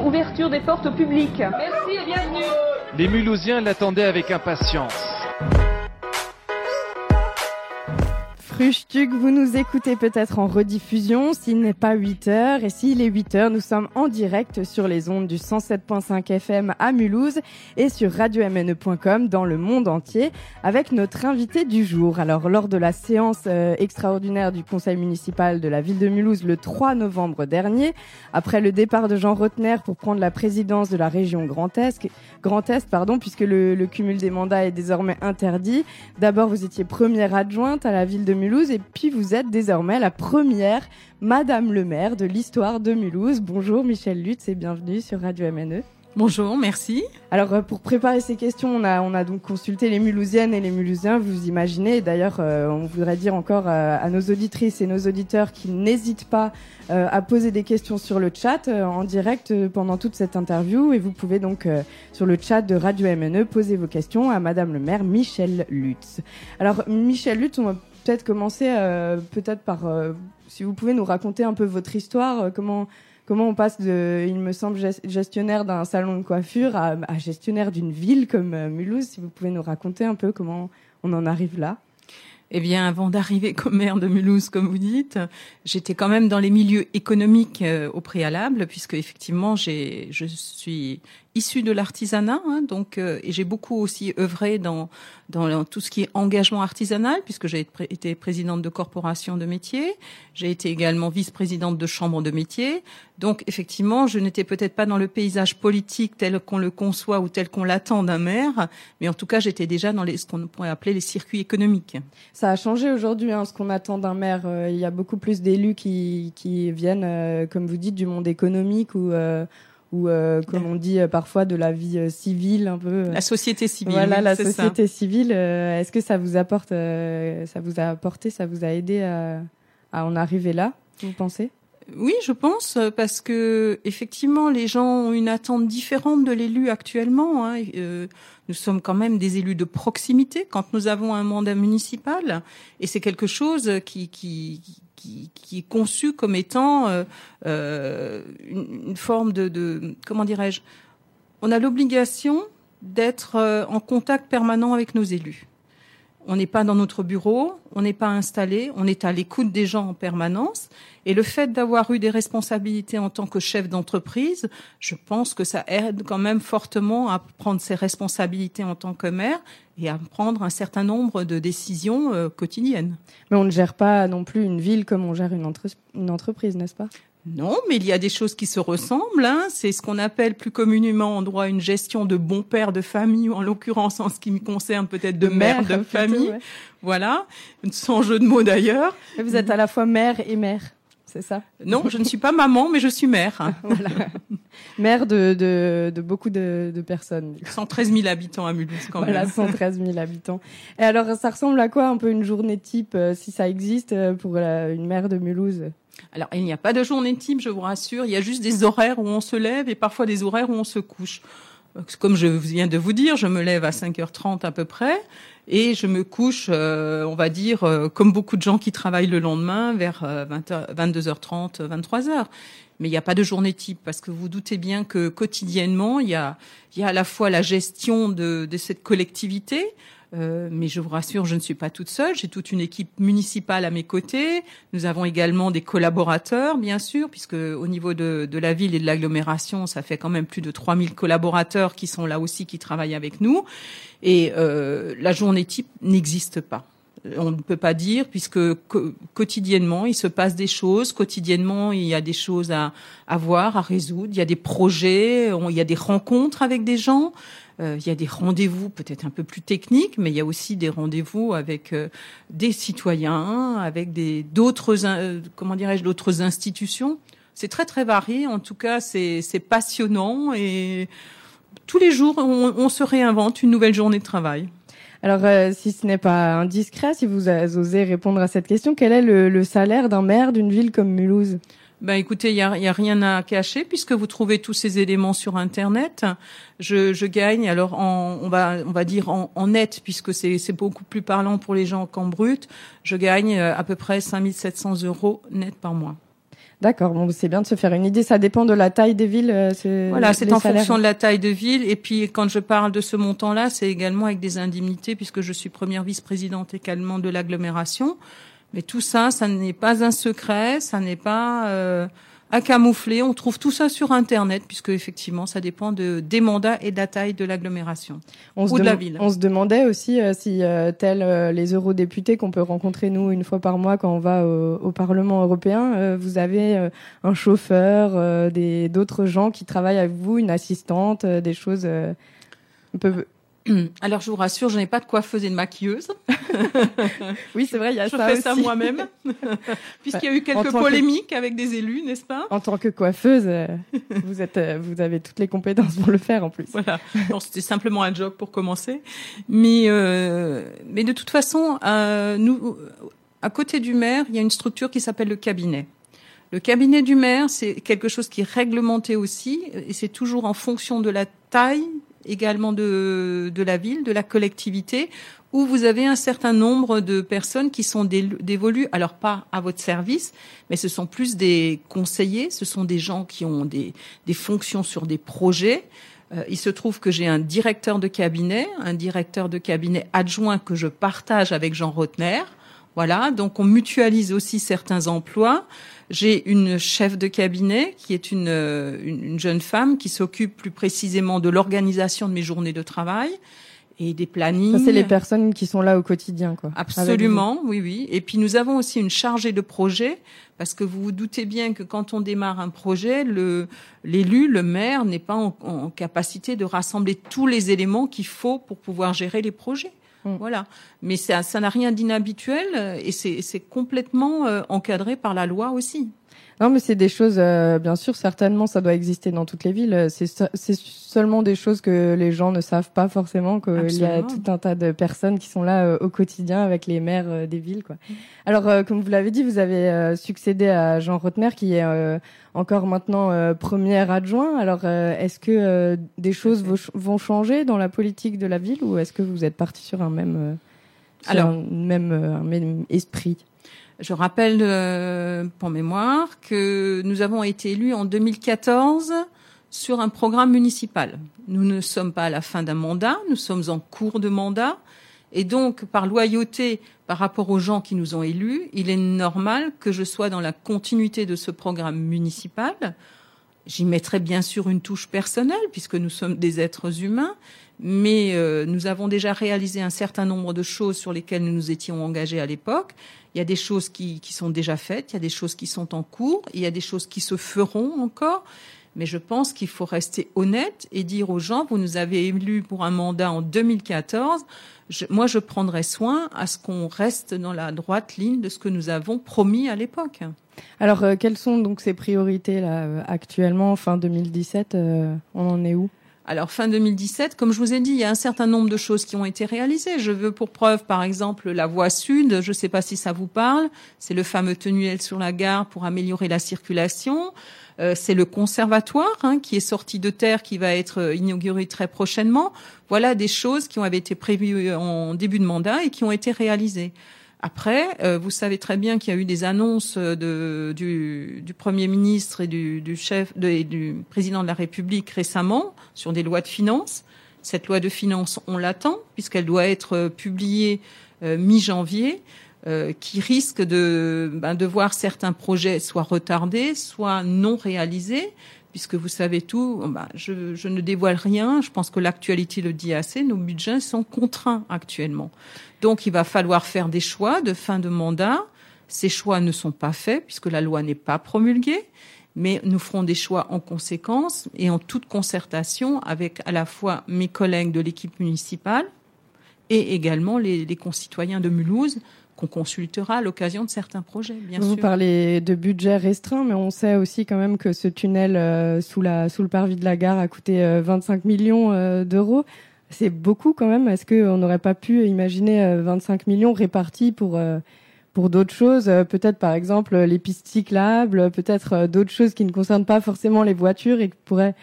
ouverture des portes au public. Merci et bienvenue. Les Mulhousiens l'attendaient avec impatience. Vous nous écoutez peut-être en rediffusion s'il n'est pas 8 heures. Et s'il est 8 heures, nous sommes en direct sur les ondes du 107.5 FM à Mulhouse et sur radio-mne.com dans le monde entier avec notre invité du jour. Alors, lors de la séance euh, extraordinaire du conseil municipal de la ville de Mulhouse le 3 novembre dernier, après le départ de Jean Rotner pour prendre la présidence de la région Grand Est, Grand Est pardon, puisque le, le cumul des mandats est désormais interdit. D'abord, vous étiez première adjointe à la ville de Mulhouse et puis vous êtes désormais la première Madame le maire de l'histoire de Mulhouse. Bonjour Michel Lutz et bienvenue sur Radio MNE. Bonjour, merci. Alors euh, pour préparer ces questions, on a, on a donc consulté les Mulhousiennes et les Mulhousiens, vous imaginez. D'ailleurs, euh, on voudrait dire encore euh, à nos auditrices et nos auditeurs qu'ils n'hésitent pas à poser des questions sur le chat en direct pendant toute cette interview. Et vous pouvez donc sur le chat de Radio MNE poser vos questions à Madame le maire Michel Lutz. Alors Michel Lutz, on va peut-être commencer peut-être par si vous pouvez nous raconter un peu votre histoire, comment comment on passe de, il me semble, gestionnaire d'un salon de coiffure à, gestionnaire d'une ville comme euh, Mulhouse. Si vous pouvez nous raconter un peu comment on en arrive là? Eh bien, avant d'arriver comme maire de Mulhouse, comme vous dites, j'étais quand même dans les milieux économiques euh, au préalable, puisque effectivement, j'ai, je suis issue de l'artisanat, hein, donc euh, et j'ai beaucoup aussi œuvré dans dans tout ce qui est engagement artisanal, puisque j'ai été présidente de corporation de métiers, j'ai été également vice-présidente de chambre de métiers. Donc effectivement, je n'étais peut-être pas dans le paysage politique tel qu'on le conçoit ou tel qu'on l'attend d'un maire, mais en tout cas, j'étais déjà dans les, ce qu'on pourrait appeler les circuits économiques. Ça a changé aujourd'hui, hein, ce qu'on attend d'un maire. Euh, il y a beaucoup plus d'élus qui, qui viennent, euh, comme vous dites, du monde économique ou euh, ou euh, comme on dit euh, parfois de la vie euh, civile un peu. La société civile. Voilà, la société civile. Est-ce que ça vous apporte, ça vous a apporté, ça vous a aidé à, à en arriver là, vous pensez? Oui, je pense, parce que effectivement, les gens ont une attente différente de l'élu actuellement. Hein. nous sommes quand même des élus de proximité quand nous avons un mandat municipal, et c'est quelque chose qui, qui, qui, est conçu comme étant euh, euh, une, forme de, comment dirais-je? On a l'obligation d'être euh, en contact permanent avec nos élus. On n'est pas dans notre bureau, on n'est pas installé, on est à l'écoute des gens en permanence. Et le fait d'avoir eu des responsabilités en tant que chef d'entreprise, je pense que ça aide quand même fortement à prendre ses responsabilités en tant que maire et à prendre un certain nombre de décisions euh, quotidiennes. Mais on ne gère pas non plus une ville comme on gère une, une entreprise, n'est-ce pas? Non, mais il y a des choses qui se ressemblent. Hein. C'est ce qu'on appelle plus communément en droit une gestion de bon père de famille, ou en l'occurrence en ce qui me concerne peut-être de mère, de famille. Voilà, sans jeu de mots d'ailleurs. Vous êtes à la fois mère et mère c'est ça? Non, je ne suis pas maman, mais je suis mère. voilà. Mère de, de, de beaucoup de, de, personnes. 113 000 habitants à Mulhouse, quand même. Voilà, 113 000 habitants. Et alors, ça ressemble à quoi un peu une journée type, euh, si ça existe, euh, pour une mère de Mulhouse? Alors, il n'y a pas de journée type, je vous rassure. Il y a juste des horaires où on se lève et parfois des horaires où on se couche. Comme je viens de vous dire, je me lève à 5h30 à peu près et je me couche, euh, on va dire, euh, comme beaucoup de gens qui travaillent le lendemain, vers 20h, 22h30, 23h. Mais il n'y a pas de journée type parce que vous doutez bien que quotidiennement, il y a, il y a à la fois la gestion de, de cette collectivité, euh, mais je vous rassure, je ne suis pas toute seule. J'ai toute une équipe municipale à mes côtés. Nous avons également des collaborateurs, bien sûr, puisque au niveau de, de la ville et de l'agglomération, ça fait quand même plus de 3000 collaborateurs qui sont là aussi, qui travaillent avec nous. Et euh, la journée type n'existe pas on ne peut pas dire puisque quotidiennement il se passe des choses, quotidiennement il y a des choses à, à voir, à résoudre, il y a des projets, il y a des rencontres avec des gens. Euh, il y a des rendez-vous peut-être un peu plus techniques, mais il y a aussi des rendez-vous avec euh, des citoyens, avec des d'autres euh, comment dirais-je d'autres institutions. C'est très très varié. En tout cas, c'est passionnant et tous les jours on, on, se réinvente une nouvelle journée de travail. Alors, si ce n'est pas indiscret, si vous osez répondre à cette question, quel est le, le salaire d'un maire d'une ville comme Mulhouse? Ben écoutez, il y a, y a, rien à cacher puisque vous trouvez tous ces éléments sur Internet. Je, je gagne alors en, on va on va dire en, en net puisque c'est c'est beaucoup plus parlant pour les gens qu'en brut. Je gagne euh, à peu près 5700 euros net par mois. D'accord, bon, c'est bien de se faire une idée. Ça dépend de la taille des villes. Euh, voilà, c'est en fonction de la taille de ville. Et puis, quand je parle de ce montant-là, c'est également avec des indemnités, puisque je suis première vice-présidente également de l'agglomération. Mais tout ça, ça n'est pas un secret, ça n'est pas euh, à camoufler. On trouve tout ça sur Internet, puisque effectivement, ça dépend de, des mandats et de la taille de l'agglomération ou de la ville. On se demandait aussi euh, si euh, tels euh, les eurodéputés qu'on peut rencontrer nous une fois par mois quand on va au, Parlement européen, vous avez un chauffeur, des d'autres gens qui travaillent avec vous, une assistante, des choses un peu Alors je vous rassure, je n'ai pas de coiffeuse et de maquilleuse. oui, c'est vrai, il y a je ça fais ça moi-même, puisqu'il y a eu quelques polémiques avec des élus, n'est-ce pas? En tant que coiffeuse, euh, vous êtes, euh, vous avez toutes les compétences pour le faire en plus. Voilà. Non, c'était simplement un job pour commencer, mais euh, mais de toute façon, nous, à côté du maire, il y a une structure qui s'appelle le cabinet. Le cabinet du maire, c'est quelque chose qui est réglementé aussi, et c'est toujours en fonction de la taille également de, de la ville, de la collectivité, où vous avez un certain nombre de personnes qui sont dévolues, alors pas à votre service, mais ce sont plus des conseillers, ce sont des gens qui ont des, des fonctions sur des projets. Euh, il se trouve que j'ai un directeur de cabinet, un directeur de cabinet adjoint que je partage avec Jean Rotner. Voilà, donc on mutualise aussi certains emplois. J'ai une chef de cabinet qui est une, euh, une, jeune femme qui s'occupe plus précisément de l'organisation de mes journées de travail et des plannings. Ça, c'est les personnes qui sont là au quotidien, quoi. Absolument, oui, oui. Et puis nous avons aussi une chargée de projet, parce que vous vous doutez bien que quand on démarre un projet, le l'élu, le maire, n'est pas en, en, capacité de rassembler tous les éléments qu'il faut pour pouvoir gérer les projets. Mm. Voilà. Mais ça, ça n'a rien d'inhabituel euh, et c'est complètement euh, encadré par la loi aussi. Non, mais c'est des choses, euh, bien sûr, certainement, ça doit exister dans toutes les villes. C'est seulement des choses que les gens ne savent pas forcément, qu'il y a tout un tas de personnes qui sont là euh, au quotidien avec les maires euh, des villes. Quoi. Alors, comme vous l'avez dit, vous avez succédé à Jean Rotner, qui est encore maintenant premier adjoint. Alors, est-ce que des choses vont changer dans la politique de la ville ou est-ce que vous êtes parti sur un même, Alors, même, un même esprit? Je rappelle euh, pour mémoire que nous avons été élus en 2014 sur un programme municipal. Nous ne sommes pas à la fin d'un mandat, nous sommes en cours de mandat. Et donc, par loyauté par rapport aux gens qui nous ont élus, il est normal que je sois dans la continuité de ce programme municipal. J'y mettrai bien sûr une touche personnelle, puisque nous sommes des êtres humains, mais euh, nous avons déjà réalisé un certain nombre de choses sur lesquelles nous nous étions engagés à l'époque. Il y a des choses qui, qui, sont déjà faites, il y a des choses qui sont en cours, il y a des choses qui se feront encore. Mais je pense qu'il faut rester honnête et dire aux gens, vous nous avez élus pour un mandat en 2014. moi, je prendrai soin à ce qu'on reste dans la droite ligne de ce que nous avons promis à l'époque. Alors, euh, quelles sont donc ces priorités là euh, actuellement, fin 2017 On en est où? Alors fin 2017, comme je vous ai dit, il y a un certain nombre de choses qui ont été réalisées. Je veux pour preuve, par exemple, la voie sud. Je ne sais pas si ça vous parle. C'est le fameux tunnel sur la gare pour améliorer la circulation. Euh, c'est le conservatoire hein, qui est sorti de terre, qui va être euh, inauguré très prochainement. Voilà des choses qui ont été prévues en début de mandat et qui ont été réalisées. Après, euh, vous savez très bien qu'il y a eu des annonces de, du, Premier ministre et du, chef et du président de la République récemment sur des lois de finances. Cette loi de finances, on l'attend puisqu'elle doit être publiée euh, mi-janvier, euh, qui risque de, ben, de voir certains projets soit retardés, soit non réalisés puisque vous savez tout, ben, je, ne dévoile rien, je pense que l'actualité le dit assez, nos budgets sont contraints actuellement. Donc il va falloir faire des choix de fin de mandat. Ces choix ne sont pas faits puisque la loi n'est pas promulguée, mais nous ferons des choix en conséquence et en toute concertation avec à la fois mes collègues de l'équipe municipale et également les concitoyens de Mulhouse qu'on consultera à l'occasion de certains projets, bien Vous sûr. parlez de budget restreint, mais on sait aussi quand même que ce tunnel euh, sous, la, sous le parvis de la gare a coûté 25 euh, millions euh, d'euros. C'est beaucoup quand même. Est-ce qu'on n'aurait pas pu imaginer 25 millions répartis pour pour d'autres choses, peut-être par exemple les pistes cyclables, peut-être d'autres choses qui ne concernent pas forcément les voitures et qui pourraient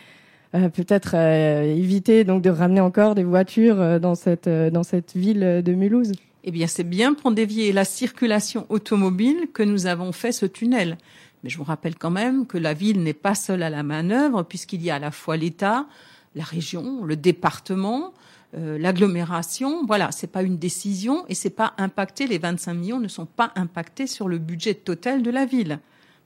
peut-être éviter donc de ramener encore des voitures dans cette dans cette ville de Mulhouse? Eh bien, c'est bien pour dévier la circulation automobile que nous avons fait ce tunnel. Mais je vous rappelle quand même que la ville n'est pas seule à la manœuvre, puisqu'il y a à la fois l'État, la région, le département, euh, l'agglomération. Voilà, c'est pas une décision et c'est pas impacté. Les 25 millions ne sont pas impactés sur le budget total de la ville,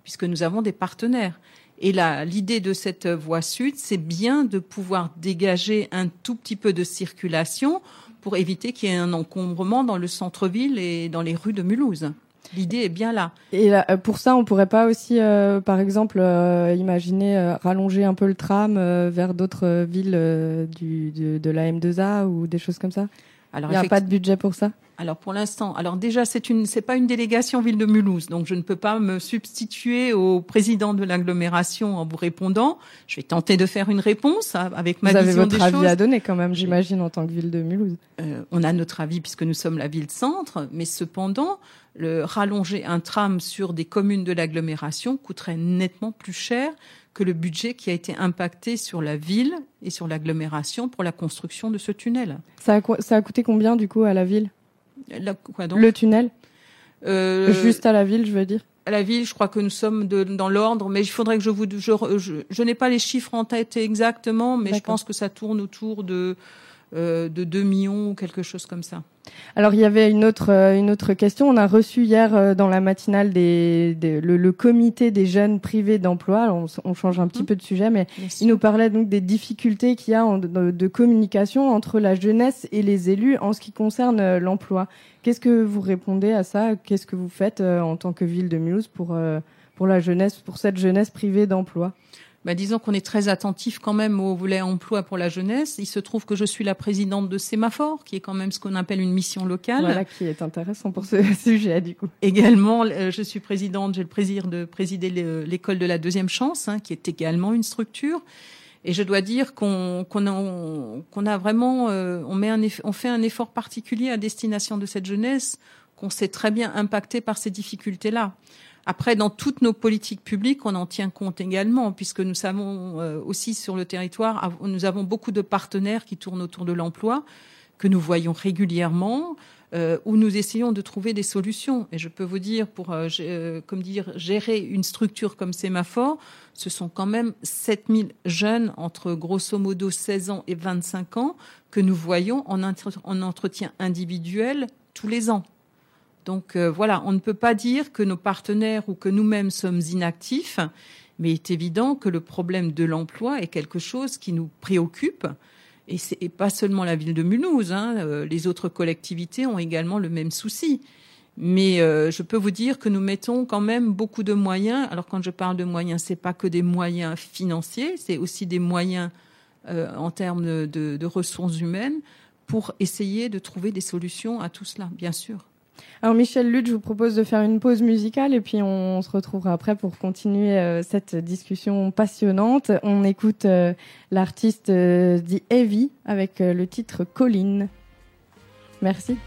puisque nous avons des partenaires. Et l'idée de cette voie sud, c'est bien de pouvoir dégager un tout petit peu de circulation pour éviter qu'il y ait un encombrement dans le centre-ville et dans les rues de Mulhouse. L'idée est bien là. Et euh, pour ça, on pourrait pas aussi, euh, par exemple, euh, imaginer rallonger un peu le tram vers d'autres villes de, de, la M2A ou des choses comme ça? Alors, Il n'y a pas de budget pour ça? Alors pour l'instant, alors déjà c'est une c'est pas une délégation ville de Mulhouse, donc je ne peux pas me substituer au président de l'agglomération en vous répondant. Je vais tenter de faire une réponse avec ma vous vision avez votre avis à donner quand même, j'imagine en tant que ville de Mulhouse. Euh, on a notre avis puisque nous sommes la ville centre, mais cependant le rallonger un tram sur des communes de l'agglomération coûterait nettement plus cher que le budget qui a été impacté sur la ville et sur l'agglomération pour la construction de ce tunnel. Ça a, ça a coûté combien du coup à la ville? Quoi donc? Le tunnel? Euh, Juste à la ville, je veux dire? à la ville, je crois que nous sommes de, dans l'ordre, mais il faudrait que je vous, je, je, je n'ai pas les chiffres en tête exactement, mais je pense que ça tourne autour de de 2 millions ou quelque chose comme ça. Alors il y avait une autre euh, une autre question. On a reçu hier euh, dans la matinale des, le, comité des jeunes privés d'emploi. On, on, change un petit mhm. peu de sujet, mais il nous parlait donc des difficultés qu'il y a en, de, communication entre la jeunesse et les élus en ce qui concerne l'emploi. Qu'est-ce que vous répondez à ça? Qu'est-ce que vous faites en tant que ville de Mulhouse pour pour la jeunesse, pour cette jeunesse privée d'emploi? Bah, disons qu'on est très attentif quand même au volet emploi pour la jeunesse. Il se trouve que je suis la présidente de Sémaphore, qui est quand même ce qu'on appelle une mission locale. Voilà, qui est intéressant pour ce sujet, du coup. Également, euh, je suis présidente, j'ai le plaisir de présider l'école de la deuxième chance, hein, qui est également une structure. Et je dois dire qu'on qu'on a, qu'on a vraiment, euh, on, met un on fait un effort particulier à destination de cette jeunesse qu'on sait très bien impacté par ces difficultés-là. Après, dans toutes nos politiques publiques, on en tient compte également, puisque nous savons euh, aussi sur le territoire, nous avons beaucoup de partenaires qui tournent autour de l'emploi, que nous voyons régulièrement, euh, où nous essayons de trouver des solutions. Et je peux vous dire, pour euh, gérer une structure comme Sémaphore, ce sont quand même 7000 jeunes entre grosso modo 16 ans et 25 ans que nous voyons en entretien individuel tous les ans. Donc euh, voilà, on ne peut pas dire que nos partenaires ou que nous-mêmes sommes inactifs, mais il est évident que le problème de l'emploi est quelque chose qui nous préoccupe. Et c'est pas seulement la ville de Mulhouse, hein, euh, les autres collectivités ont également le même souci. Mais euh, je peux vous dire que nous mettons quand même beaucoup de moyens. Alors quand je parle de moyens, c'est pas que des moyens financiers, c'est aussi des moyens en termes de, de ressources humaines pour essayer de trouver des solutions à tout cela, bien sûr. Alors Michel Lutte, je vous propose de faire une pause musicale et puis on se retrouvera après pour continuer euh, cette discussion passionnante. On écoute euh, l'artiste euh, Heavy avec le titre Colline. Merci.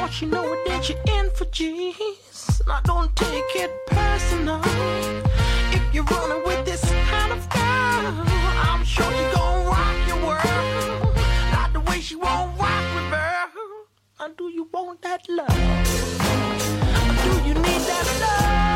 Before you know it, then you're in for G's. Now don't take it personal. If you're running with this kind of girl, I'm sure she gon' rock your world. Not the way she won't rock with her. Or do you want that love? Or do you need that love?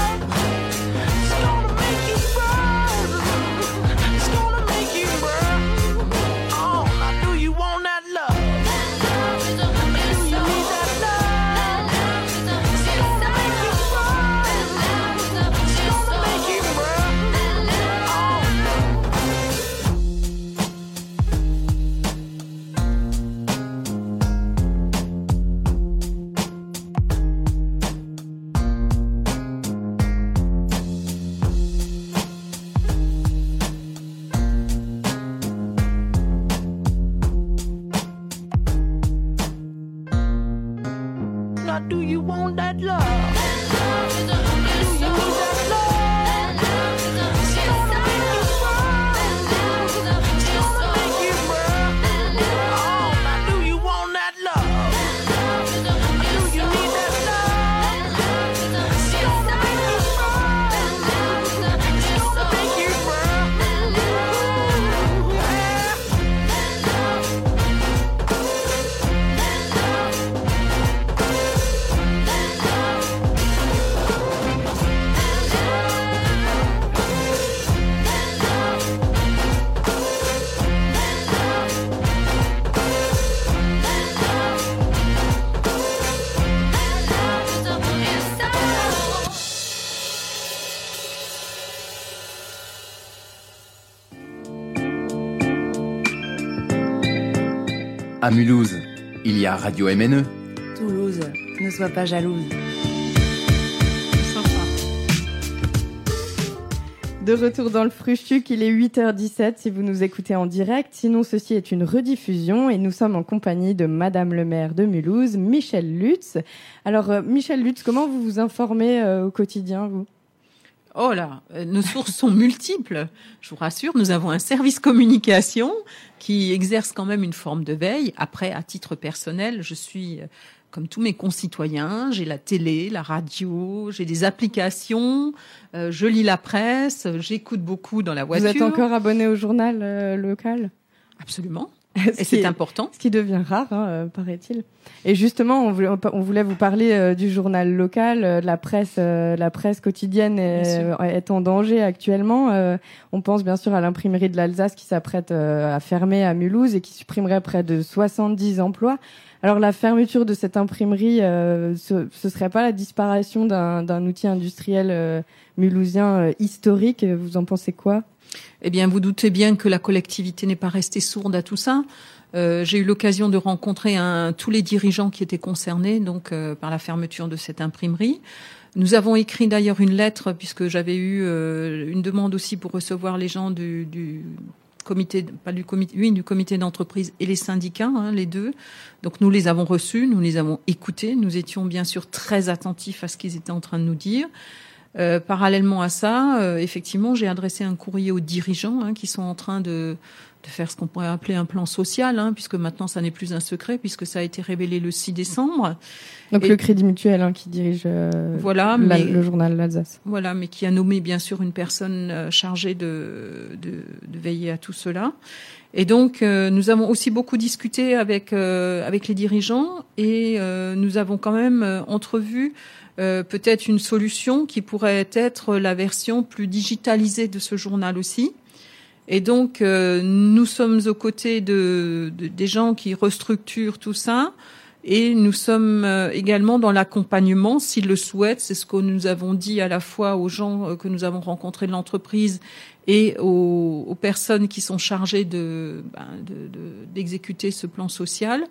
do you want that love? À Mulhouse, il y a Radio MNE. Toulouse, ne sois pas jalouse. De retour dans le Frustuc, il est 8h17 si vous nous écoutez en direct. Sinon, ceci est une rediffusion et nous sommes en compagnie de Madame le maire de Mulhouse, Michel Lutz. Alors, euh, Michel Lutz, comment vous vous informez euh, au quotidien, vous? Oh là, euh, nos sources sont multiples. Je vous rassure, nous avons un service communication qui exerce quand même une forme de veille. Après, à titre personnel, je suis comme tous mes concitoyens, j'ai la télé, la radio, j'ai des applications, euh, je lis la presse, j'écoute beaucoup dans la voiture. Vous êtes encore abonné au journal euh, local? Absolument. Et c'est important. Ce qui devient rare, hein, euh, paraît-il. Et justement, on voulait, on voulait vous parler du journal local, de la presse, la presse quotidienne est, est, en danger actuellement. on pense bien sûr à l'imprimerie de l'Alsace qui s'apprête à fermer à Mulhouse et qui supprimerait près de 70 emplois. Alors la fermeture de cette imprimerie, euh, ce, ce serait pas la disparition d'un outil industriel euh, mulhousien euh, historique? Vous en pensez quoi? Eh bien, vous doutez bien que la collectivité n'est pas restée sourde à tout ça. J'ai eu l'occasion de rencontrer tous les dirigeants qui étaient concernés donc par la fermeture de cette imprimerie. Nous avons écrit d'ailleurs une lettre puisque j'avais eu une demande aussi pour recevoir les gens du, du comité, du comité, oui, du comité d'entreprise et les syndicats, hein, les deux. Donc nous les avons reçus, nous les avons écoutés, nous étions bien sûr très attentifs à ce qu'ils étaient en train de nous dire. Euh, parallèlement à ça, euh, effectivement, j'ai adressé un courrier aux dirigeants hein, qui sont en train de, de faire ce qu'on pourrait appeler un plan social, hein, puisque maintenant ça n'est plus un secret, puisque ça a été révélé le 6 décembre. Donc le Crédit Mutuel hein, qui dirige euh, voilà, le journal L'Alsace. Voilà, mais qui a nommé bien sûr une personne euh, chargée de, de, de veiller à tout cela. Et donc euh, nous avons aussi beaucoup discuté avec avec les dirigeants et nous avons quand même entrevu peut-être une solution qui pourrait être la version plus digitalisée de ce journal aussi. Et donc, euh, nous sommes aux côtés de, des gens qui restructurent tout ça. Et nous sommes euh, également dans l'accompagnement, s'ils le souhaitent. C'est ce que nous avons dit à la fois aux gens euh, que nous avons rencontrés de l'entreprise et aux, aux, personnes qui sont chargées de, ben, d'exécuter de, ce plan social.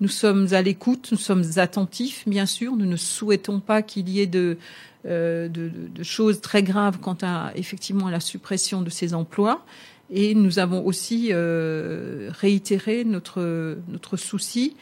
Nous sommes à l'écoute, nous sommes attentifs, bien sûr. Nous ne souhaitons pas qu'il y ait de, euh, de, de, choses très graves quant à effectivement à la suppression de ces emplois. Et nous avons aussi euh, réitéré notre, notre souci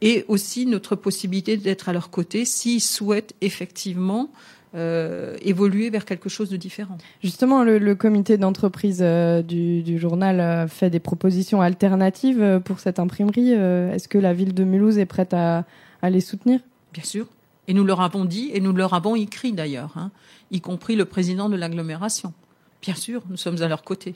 et aussi notre possibilité d'être à leur côté s'ils souhaitent effectivement euh, évoluer vers quelque chose de différent. Justement, le, le comité d'entreprise euh, du, du, journal euh, fait des propositions alternatives euh, pour cette imprimerie. Est-ce que la ville de Mulhouse est prête à, à, les soutenir? Bien sûr. Et nous leur avons dit, et nous leur avons écrit d'ailleurs, hein, y compris le président de l'agglomération. Bien sûr, nous sommes à leur côté.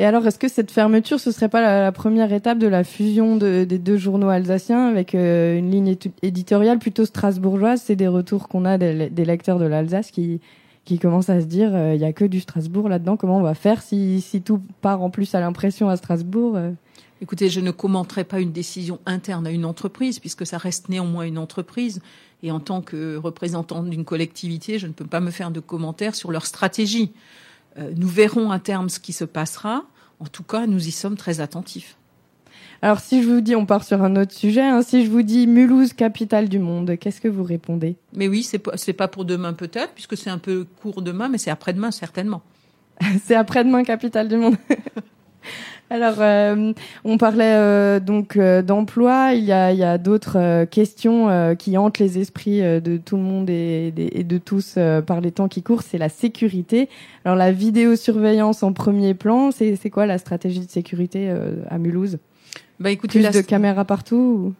Et alors, est-ce que cette fermeture, ce serait pas la, première étape de la fusion de, des deux journaux alsaciens avec euh, une ligne éditoriale plutôt strasbourgeoise? C'est des retours qu'on a des, des, lecteurs de l'Alsace qui qui commencent à se dire, euh, il y a que du Strasbourg là-dedans. Comment on va faire si, si tout part en plus à l'impression à Strasbourg euh? Écoutez, je ne commenterai pas une décision interne à une entreprise, puisque ça reste néanmoins une entreprise. Et en tant que représentant d'une collectivité, je ne peux pas me faire de commentaires sur leur stratégie. Euh, nous verrons à terme ce qui se passera. En tout cas, nous y sommes très attentifs. Alors, si je vous dis, on part sur un autre sujet. Hein, si je vous dis Mulhouse, capitale du monde, qu'est-ce que vous répondez? Mais oui, c'est pas, pas pour demain peut-être, puisque c'est un peu court demain, mais c'est après-demain certainement. c'est après-demain, capitale du monde. Alors, euh, on parlait euh, donc euh, d'emploi. Il y a, il y a d'autres questions qui hantent les esprits de tout le monde et, et de tous par les temps qui courent. C'est la sécurité. Alors, la vidéosurveillance en premier plan, c'est quoi la stratégie de sécurité à Mulhouse? Bah, écoutez, plus de caméras partout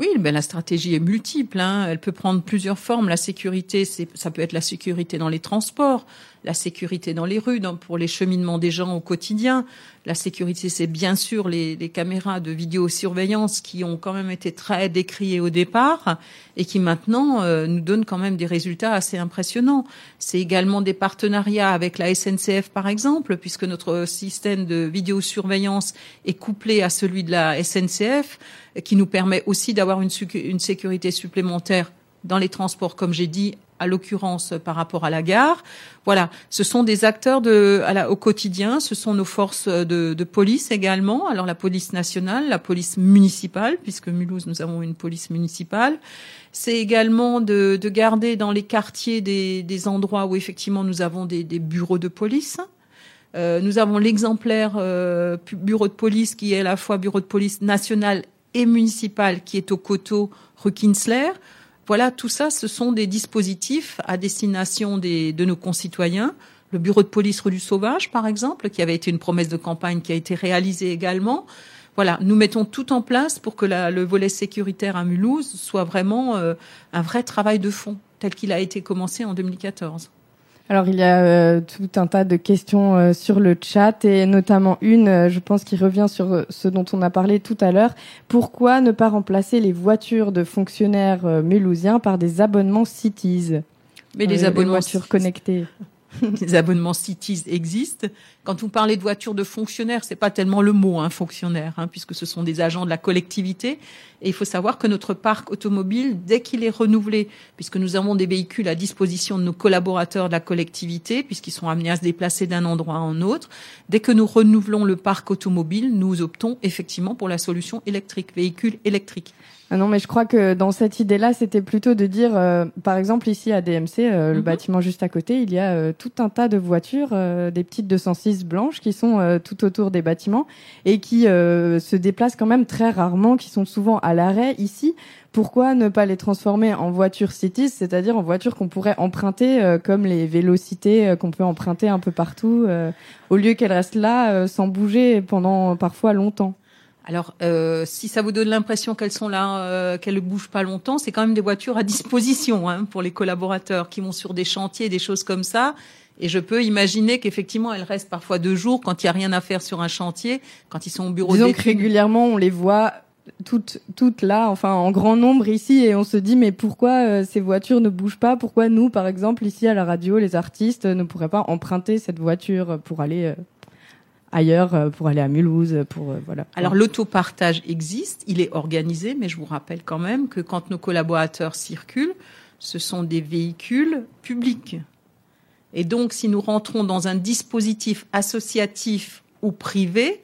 oui, ben la stratégie est multiple. Hein. Elle peut prendre plusieurs formes. La sécurité, ça peut être la sécurité dans les transports, la sécurité dans les rues, pour les cheminements des gens au quotidien. La sécurité, c'est bien sûr les, caméras de vidéosurveillance qui ont quand même été très décriées au départ et qui maintenant euh, nous donnent quand même des résultats assez impressionnants. C'est également des partenariats avec la SNCF, par exemple, puisque notre système de vidéosurveillance est couplé à celui de la SNCF qui nous permet aussi d'avoir une sécurité supplémentaire dans les transports, comme j'ai dit, à l'occurrence par rapport à la gare. Voilà, ce sont des acteurs de, à la, au quotidien, ce sont nos forces de, de, police également. Alors la police nationale, la police municipale, puisque Mulhouse, nous avons une police municipale. C'est également de, de, garder dans les quartiers des, des, endroits où effectivement nous avons des, des bureaux de police. Euh, nous avons l'exemplaire euh, bureau de police qui est à la fois bureau de police national et municipal qui est au coteau rue Kinsler. Voilà, tout ça, ce sont des dispositifs à destination des, de nos concitoyens. Le bureau de police rue Sauvage, par exemple, qui avait été une promesse de campagne qui a été réalisée également. Voilà, nous mettons tout en place pour que le volet sécuritaire à Mulhouse soit vraiment euh, un vrai travail de fond, tel qu'il a été commencé en 2014. Alors il y a euh, tout un tas de questions euh, sur le chat et notamment une, euh, je pense, qui revient sur ce dont on a parlé tout à l'heure. Pourquoi ne pas remplacer les voitures de fonctionnaires mulhousiens par des abonnements Cities? Mais les abonnements voitures connectées. les abonnements Cities existent. Quand vous parlez de voitures de fonctionnaires, c'est pas tellement le mot hein, fonctionnaire, hein, puisque ce sont des agents de la collectivité. Et il faut savoir que notre parc automobile, dès qu'il est renouvelé, puisque nous avons des véhicules à disposition de nos collaborateurs de la collectivité, puisqu'ils sont amenés à se déplacer d'un endroit à un autre, dès que nous renouvelons le parc automobile, nous optons effectivement pour la solution électrique, véhicule électrique. Ah non, mais je crois que dans cette idée-là, c'était plutôt de dire, euh, par exemple, ici à DMC, euh, le mhm. bâtiment juste à côté, il y a euh, tout un tas de voitures, des petites 206 blanches qui sont tout autour des bâtiments et qui se déplacent quand même très rarement, qui sont souvent à l'arrêt ici. Pourquoi ne pas les transformer en voitures cities, c'est-à-dire en voitures qu'on pourrait emprunter comme les vélocités qu'on peut emprunter un peu partout, au lieu qu'elles restent là sans bouger pendant parfois longtemps? Alors, euh, si ça vous donne l'impression qu'elles sont là, euh, qu'elles ne bougent pas longtemps, c'est quand même des voitures à disposition hein, pour les collaborateurs qui vont sur des chantiers, des choses comme ça. Et je peux imaginer qu'effectivement, elles restent parfois deux jours quand il n'y a rien à faire sur un chantier, quand ils sont au bureau. Que régulièrement, on les voit toutes, toutes là, enfin en grand nombre ici, et on se dit mais pourquoi euh, ces voitures ne bougent pas? Pourquoi nous, par exemple, ici à la radio, les artistes ne pourraient pas emprunter cette voiture pour aller euh, ailleurs euh, pour aller à Mulhouse, pour euh, voilà. Alors l'autopartage existe, il est organisé, mais je vous rappelle quand même que quand nos collaborateurs circulent, ce sont des véhicules publics. Et donc, si nous rentrons dans un dispositif associatif ou privé,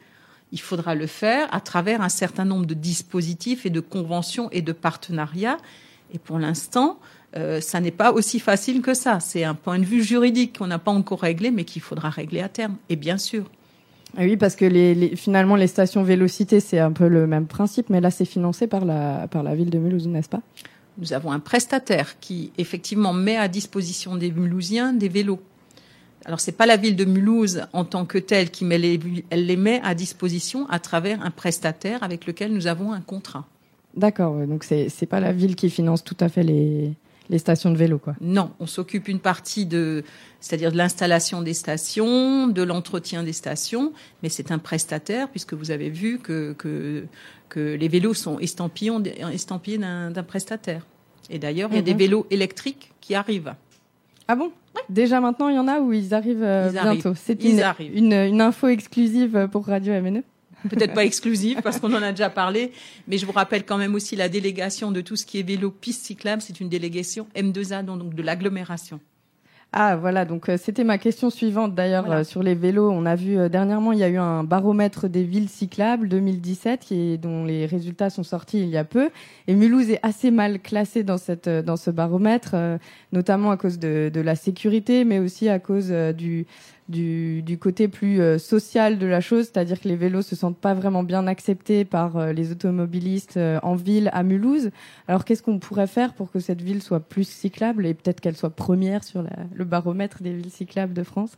il faudra le faire à travers un certain nombre de dispositifs et de conventions et de partenariats. Et pour l'instant, euh, ça n'est pas aussi facile que ça. C'est un point de vue juridique qu'on n'a pas encore réglé, mais qu'il faudra régler à terme. Et bien sûr. Ah oui, parce que les, finalement, les stations Vélocité, c'est un peu le même principe, mais là, c'est financé par la, par la ville de Mulhouse, n'est-ce pas? Nous avons un prestataire qui, effectivement, met à disposition des Mulhousiens des vélos. Alors, c'est pas la ville de Mulhouse en tant que telle qui met les, elle les met à disposition à travers un prestataire avec lequel nous avons un contrat. D'accord, donc c'est, c'est pas la ville qui finance tout à fait les, les stations de vélo, quoi. Non, on s'occupe une partie de, c'est-à-dire de l'installation des stations, de l'entretien des stations, mais c'est un prestataire puisque vous avez vu que que, que les vélos sont estampillés, estampillés d'un, prestataire. Et d'ailleurs, il y a des vélos électriques qui arrivent. Ah bon? Déjà maintenant, il y en a où ils arrivent euh, bientôt. C'est une, une, une, info exclusive pour Radio MNE peut-être pas exclusive parce qu'on en a déjà parlé, mais je vous rappelle quand même aussi la délégation de tout ce qui est vélo, piste cyclable, c'est une délégation M2A, donc de l'agglomération. Ah voilà, donc euh, c'était ma question suivante d'ailleurs euh, sur les vélos. On a vu euh, dernièrement, il y a eu un baromètre des villes cyclables 2017 qui dont les résultats sont sortis il y a peu. Et Mulhouse est assez mal classé dans cette dans ce baromètre, notamment à cause de, de, la sécurité, mais aussi à cause du du, du, côté plus euh, social de la chose, c'est-à-dire que les vélos se sentent pas vraiment bien acceptés par euh, les automobilistes euh, en ville à Mulhouse. Alors qu'est-ce qu'on pourrait faire pour que cette ville soit plus cyclable et peut-être qu'elle soit première sur la, le baromètre des villes cyclables de France?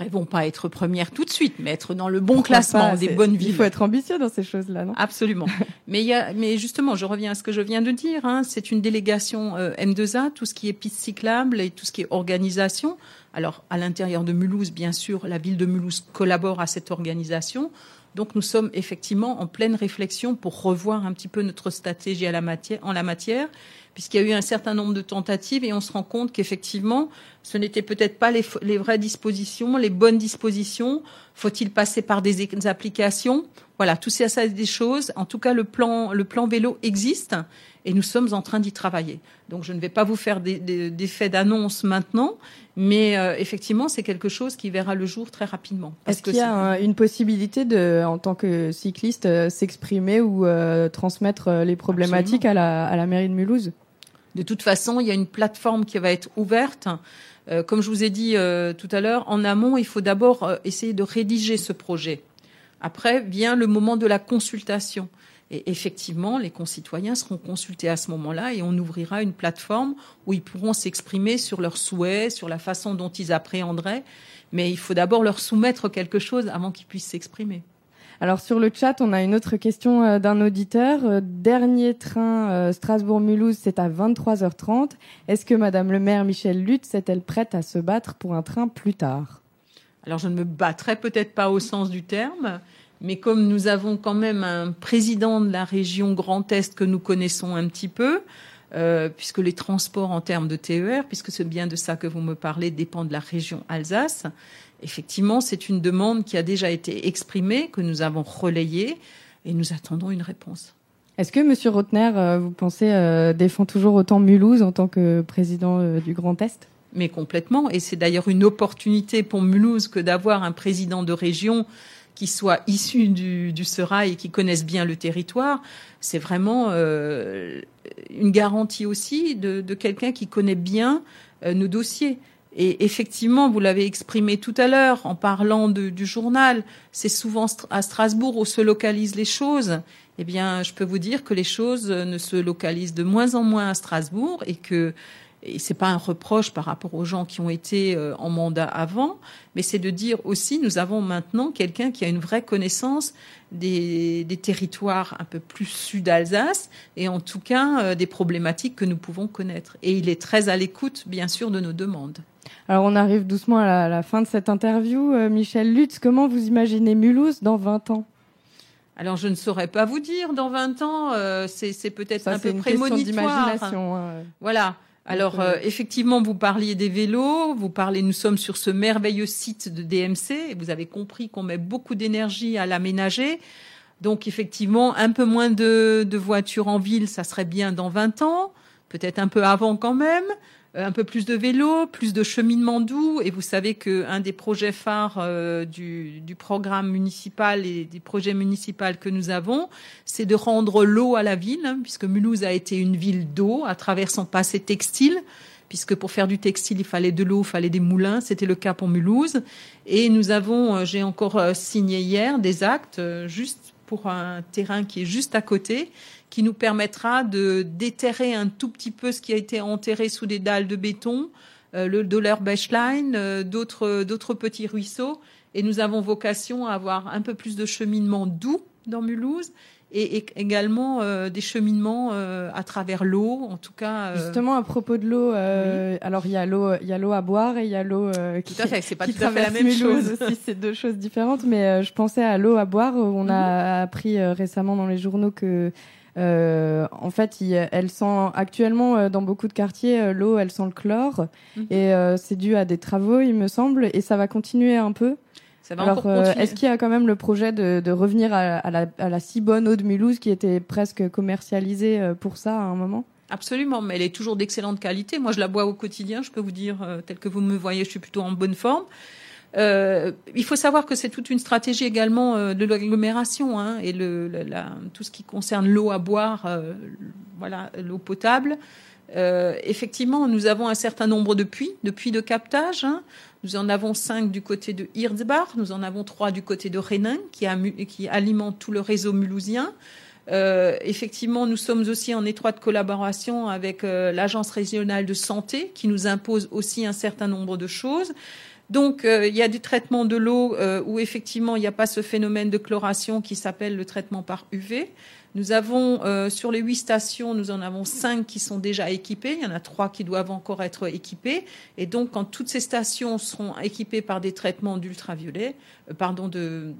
Rêvons pas être première tout de suite, mais être dans le bon classement des bonnes villes. Il faut être ambitieux dans ces choses-là, non? Absolument. mais il y a, mais justement, je reviens à ce que je viens de dire. Hein, c'est une délégation M2A, tout ce qui est piste cyclable et tout ce qui est organisation. Alors, à l'intérieur de Mulhouse, bien sûr, la ville de Mulhouse collabore à cette organisation. Donc, nous sommes effectivement en pleine réflexion pour revoir un petit peu notre stratégie en la matière, puisqu'il y a eu un certain nombre de tentatives et on se rend compte qu'effectivement, ce n'était peut-être pas les, les, vraies dispositions, les bonnes dispositions. Faut-il passer par des, applications Voilà, tout ça, ça des choses. En tout cas, le plan, le plan vélo existe et nous sommes en train d'y travailler. Donc, je ne vais pas vous faire des, des, des faits d'annonce maintenant, mais euh, effectivement, c'est quelque chose qui verra le jour très rapidement. Est-ce qu'il y a une possibilité de, en tant que cycliste, euh, s'exprimer ou euh, transmettre les problématiques à la, à la mairie de Mulhouse? De toute façon, il y a une plateforme qui va être ouverte. Euh, comme je vous ai dit euh, tout à l'heure, en amont, il faut d'abord euh, essayer de rédiger ce projet. Après vient le moment de la consultation. Et effectivement, les concitoyens seront consultés à ce moment-là et on ouvrira une plateforme où ils pourront s'exprimer sur leurs souhaits, sur la façon dont ils appréhenderaient. Mais il faut d'abord leur soumettre quelque chose avant qu'ils puissent s'exprimer. Alors sur le chat, on a une autre question euh, d'un auditeur. Euh, dernier train euh, Strasbourg-Mulhouse, c'est à 23h30. Est-ce que Madame le maire Michel Lutz est-elle prête à se battre pour un train plus tard? Alors je ne me battrai peut-être pas au sens du terme, mais comme nous avons quand même un président de la région Grand Est que nous connaissons un petit peu, puisque les transports en termes de TER, puisque c'est bien de ça que vous me parlez, dépendent de la région Alsace, Effectivement, c'est une demande qui a déjà été exprimée, que nous avons relayée, et nous attendons une réponse. Est-ce que Monsieur Rotner, euh, vous pensez, euh, défend toujours autant Mulhouse en tant que président euh, du Grand Est? Mais complètement. Et c'est d'ailleurs une opportunité pour Mulhouse que d'avoir un président de région qui soit issu du, du Serail et qui connaisse bien le territoire. C'est vraiment une garantie aussi de, de quelqu'un qui connaît bien nos dossiers. Et effectivement, vous l'avez exprimé tout à l'heure en parlant du journal, c'est souvent à Strasbourg où se localisent les choses. Eh bien, je peux vous dire que les choses ne se localisent de moins en moins à Strasbourg et que et c'est pas un reproche par rapport aux gens qui ont été euh, en mandat avant, mais c'est de dire aussi nous avons maintenant quelqu'un qui a une vraie connaissance des, des territoires un peu plus sud d'Alsace et en tout cas euh, des problématiques que nous pouvons connaître. Et il est très à l'écoute, bien sûr, de nos demandes. Alors on arrive doucement à la, fin de cette interview. Euh, Michel Lutz, comment vous imaginez Mulhouse dans 20 ans? Alors je ne saurais pas vous dire dans 20 ans, euh, c'est peut-être un peu prémonitoire. Hein. Voilà. Alors euh, effectivement, vous parliez des vélos, vous parlez, nous sommes sur ce merveilleux site de DMC, et vous avez compris qu'on met beaucoup d'énergie à l'aménager. Donc effectivement, un peu moins de, de voitures en ville, ça serait bien dans 20 ans, peut-être un peu avant quand même. Euh, un peu plus de vélo, plus de cheminement doux. Et vous savez qu'un des projets phares euh, du, du, programme municipal et des projets municipaux que nous avons, c'est de rendre l'eau à la ville, hein, puisque Mulhouse a été une ville d'eau à travers son passé textile puisque pour faire du textile, il fallait de l'eau, il fallait des moulins. C'était le cas pour Mulhouse. Et nous avons, euh, j'ai encore signé hier des actes juste pour un terrain qui est juste à côté qui nous permettra de déterrer un tout petit peu ce qui a été enterré sous des dalles de béton, euh, le Dollar Bechline, euh, d'autres d'autres petits ruisseaux. Et nous avons vocation à avoir un peu plus de cheminement doux dans Mulhouse et, également euh, des cheminements à travers l'eau, en tout cas. Justement, à propos de l'eau, alors il y a l'eau, il y a l'eau à boire et il y a l'eau qui, tout à fait, c'est pas qui tout à fait la même chose. aussi, c'est deux choses différentes. Mais je pensais à l'eau à boire. On a mhm. appris récemment dans les journaux que euh, en fait, il, elle sent actuellement euh, dans beaucoup de quartiers euh, l'eau, elle sent le chlore mhm. et c'est dû à des travaux, il me semble, et ça va continuer un peu. Ça va Alors, est-ce qu'il y a quand même le projet de, de revenir à, à, la, à, la, si bonne eau de Mulhouse qui était presque commercialisée pour ça à un moment? Absolument, mais elle est toujours d'excellente qualité. Moi, je la bois au quotidien. Je peux vous dire, tel que vous me voyez, je suis plutôt en bonne forme. Euh, il faut savoir que c'est toute une stratégie également euh, de l'agglomération hein, et le, la, tout ce qui concerne l'eau à boire, euh, voilà, l'eau potable. Euh, effectivement, nous avons un certain nombre de puits, de puits de captage. Hein. Nous en avons cinq du côté de Hirzbach, nous en avons trois du côté de Renin, qui, qui alimentent tout le réseau mulhousien. Euh, effectivement, nous sommes aussi en étroite collaboration avec l'Agence régionale de santé, qui nous impose aussi un certain nombre de choses. Donc, euh, il y a du traitement de l'eau euh, où effectivement il n'y a pas ce phénomène de chloration qui s'appelle le traitement par UV. Nous avons euh, sur les huit stations, nous en avons cinq qui sont déjà équipées. Il y en a trois qui doivent encore être équipées. Et donc, quand toutes ces stations seront équipées par des traitements d'ultraviolet, euh, pardon, de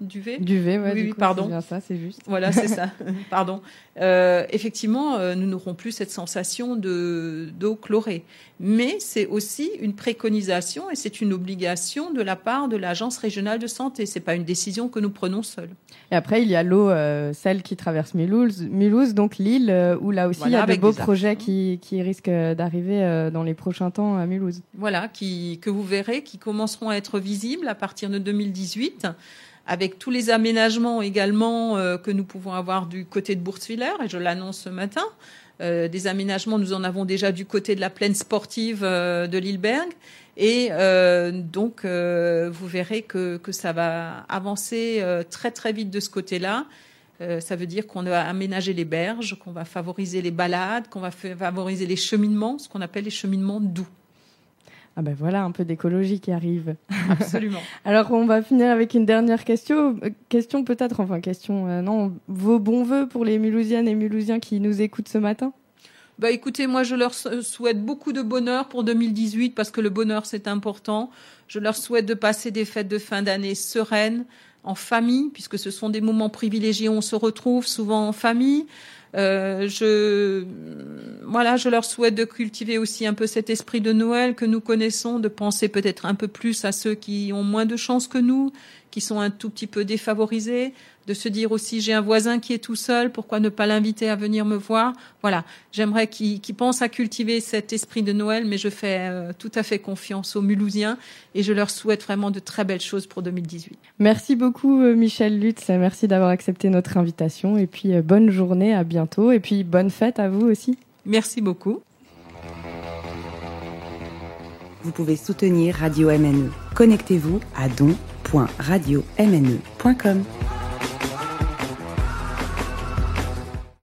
duvet, duvet, ouais, oui, pardon, bien ça, c'est juste. Voilà, c'est ça. pardon. Euh, effectivement, euh, nous n'aurons plus cette sensation de d'eau chlorée. Mais c'est aussi une préconisation et c'est une obligation de la part de l'agence régionale de santé. C'est pas une décision que nous prenons seuls. Et après, il y a l'eau, euh, celle qui traverse Mulhouse, Mulhouse donc l'île, euh, où là aussi il y a de beaux projets qui, qui risquent d'arriver euh, dans les prochains temps à Mulhouse. Voilà, qui, que vous verrez, qui commenceront à être visibles à partir de 2018 avec tous les aménagements également que nous pouvons avoir du côté de Bourswiller, et je l'annonce ce matin. Euh, des aménagements, nous en avons déjà du côté de la plaine sportive euh, de Lilleberg. Et euh, donc, vous verrez que, que, ça va avancer très très vite de ce côté-là. Ça veut dire qu'on va aménager les berges, qu'on va favoriser les balades, qu'on va favoriser les cheminements, ce qu'on appelle les cheminements doux. Ah ben voilà, un peu d'écologie qui arrive. Absolument. Alors on va finir avec une dernière question, question peut-être, enfin question, non, vos bons voeux pour les Mulhousiennes et Mulhousiens qui nous écoutent ce matin? Bah écoutez, moi je leur souhaite beaucoup de bonheur pour 2018 parce que le bonheur c'est important. Je leur souhaite de passer des fêtes de fin d'année sereines, en famille, puisque ce sont des moments privilégiés. On se retrouve souvent en famille. Euh, je, voilà, je leur souhaite de cultiver aussi un peu cet esprit de Noël que nous connaissons, de penser peut-être un peu plus à ceux qui ont moins de chance que nous, qui sont un tout petit peu défavorisés, de se dire aussi j'ai un voisin qui est tout seul, pourquoi ne pas l'inviter à venir me voir? Voilà, j'aimerais qu'ils pensent à cultiver cet esprit de Noël, mais je fais euh, tout à fait confiance aux Mulhousiens et je leur souhaite vraiment de très belles choses pour 2018. Merci beaucoup euh, Michel Lutz, merci d'avoir accepté notre invitation et puis euh, bonne journée, à bientôt et puis bonne fête à vous aussi. Merci beaucoup. Vous pouvez soutenir Radio MNE. Connectez-vous à don.radiomne.com.